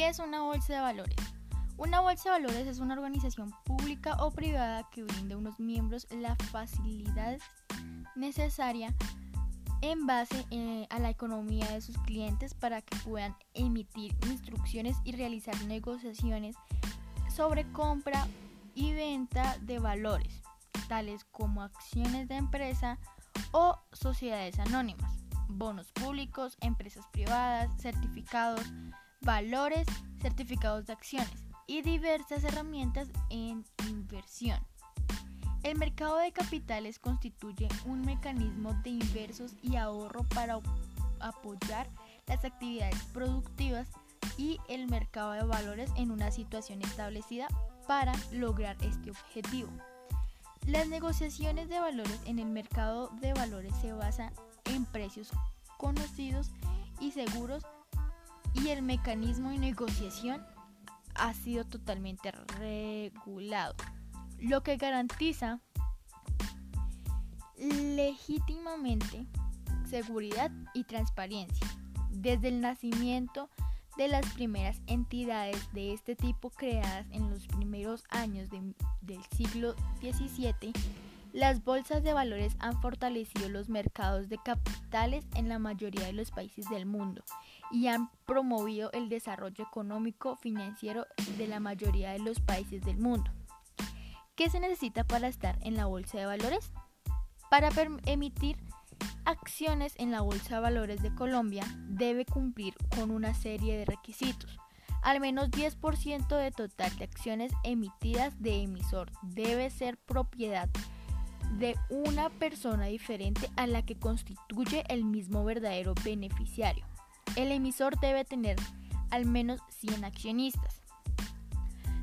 ¿Qué es una bolsa de valores? Una bolsa de valores es una organización pública o privada que brinda a unos miembros la facilidad necesaria en base eh, a la economía de sus clientes para que puedan emitir instrucciones y realizar negociaciones sobre compra y venta de valores, tales como acciones de empresa o sociedades anónimas, bonos públicos, empresas privadas, certificados, valores, certificados de acciones y diversas herramientas en inversión. El mercado de capitales constituye un mecanismo de inversos y ahorro para apoyar las actividades productivas y el mercado de valores en una situación establecida para lograr este objetivo. Las negociaciones de valores en el mercado de valores se basan en precios conocidos y seguros y el mecanismo de negociación ha sido totalmente regulado, lo que garantiza legítimamente seguridad y transparencia. Desde el nacimiento de las primeras entidades de este tipo creadas en los primeros años del siglo XVII, las bolsas de valores han fortalecido los mercados de capitales en la mayoría de los países del mundo y han promovido el desarrollo económico financiero de la mayoría de los países del mundo. ¿Qué se necesita para estar en la bolsa de valores? Para emitir acciones en la bolsa de valores de Colombia debe cumplir con una serie de requisitos. Al menos 10% de total de acciones emitidas de emisor debe ser propiedad de una persona diferente a la que constituye el mismo verdadero beneficiario. El emisor debe tener al menos 100 accionistas.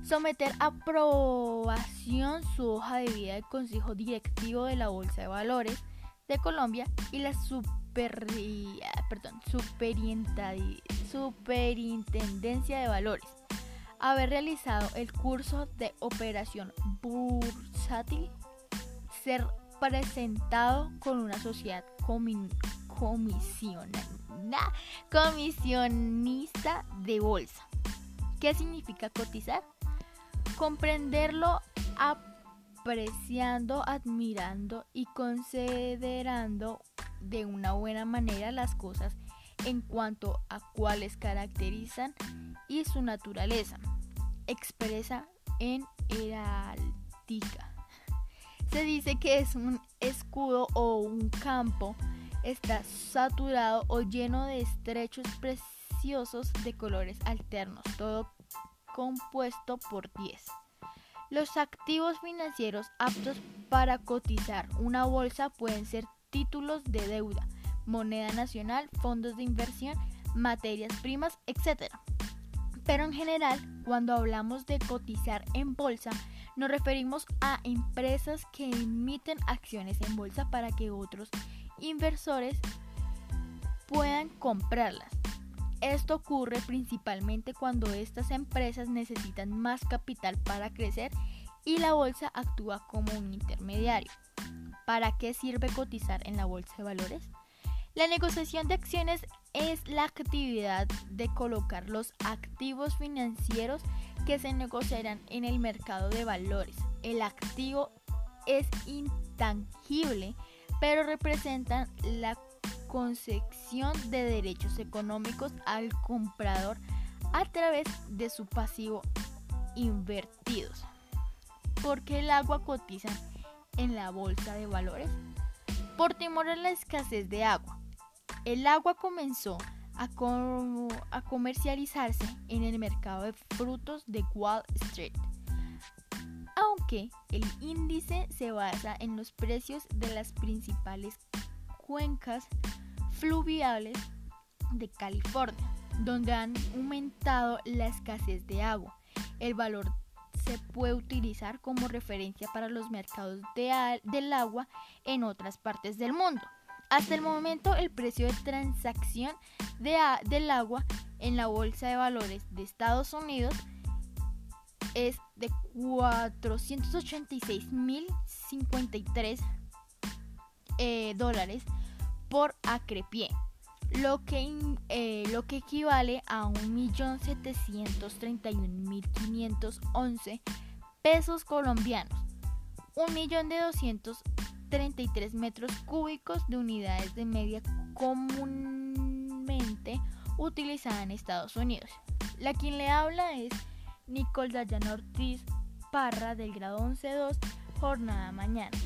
Someter a aprobación su hoja de vida del Consejo Directivo de la Bolsa de Valores de Colombia y la perdón, Superintendencia de Valores. Haber realizado el curso de operación bursátil ser presentado con una sociedad comisionista de bolsa. ¿Qué significa cotizar? Comprenderlo apreciando, admirando y considerando de una buena manera las cosas en cuanto a cuáles caracterizan y su naturaleza. Expresa en heráldica. Se dice que es un escudo o un campo está saturado o lleno de estrechos preciosos de colores alternos, todo compuesto por 10. Los activos financieros aptos para cotizar una bolsa pueden ser títulos de deuda, moneda nacional, fondos de inversión, materias primas, etc. Pero en general, cuando hablamos de cotizar en bolsa, nos referimos a empresas que emiten acciones en bolsa para que otros inversores puedan comprarlas. Esto ocurre principalmente cuando estas empresas necesitan más capital para crecer y la bolsa actúa como un intermediario. ¿Para qué sirve cotizar en la bolsa de valores? La negociación de acciones es la actividad de colocar los activos financieros que se negociarán en el mercado de valores. El activo es intangible, pero representa la concesión de derechos económicos al comprador a través de su pasivo invertidos. ¿Por qué el agua cotiza en la bolsa de valores? Por temor a la escasez de agua. El agua comenzó a, comercializarse en el mercado de frutos de Wall Street. Aunque el índice se basa en los precios de las principales cuencas fluviales de California, donde han aumentado la escasez de agua. El valor se puede utilizar como referencia para los mercados del agua en otras partes del mundo. Hasta el momento el precio de transacción del agua en la Bolsa de Valores de Estados Unidos es de 486.053 eh, dólares por acre pie, lo que, eh, lo que equivale a 1.731.511 pesos colombianos, 1.233 metros cúbicos de unidades de media comúnmente utilizada en Estados Unidos. La quien le habla es Nicole Dayana Ortiz Parra del grado 11-2, jornada mañana.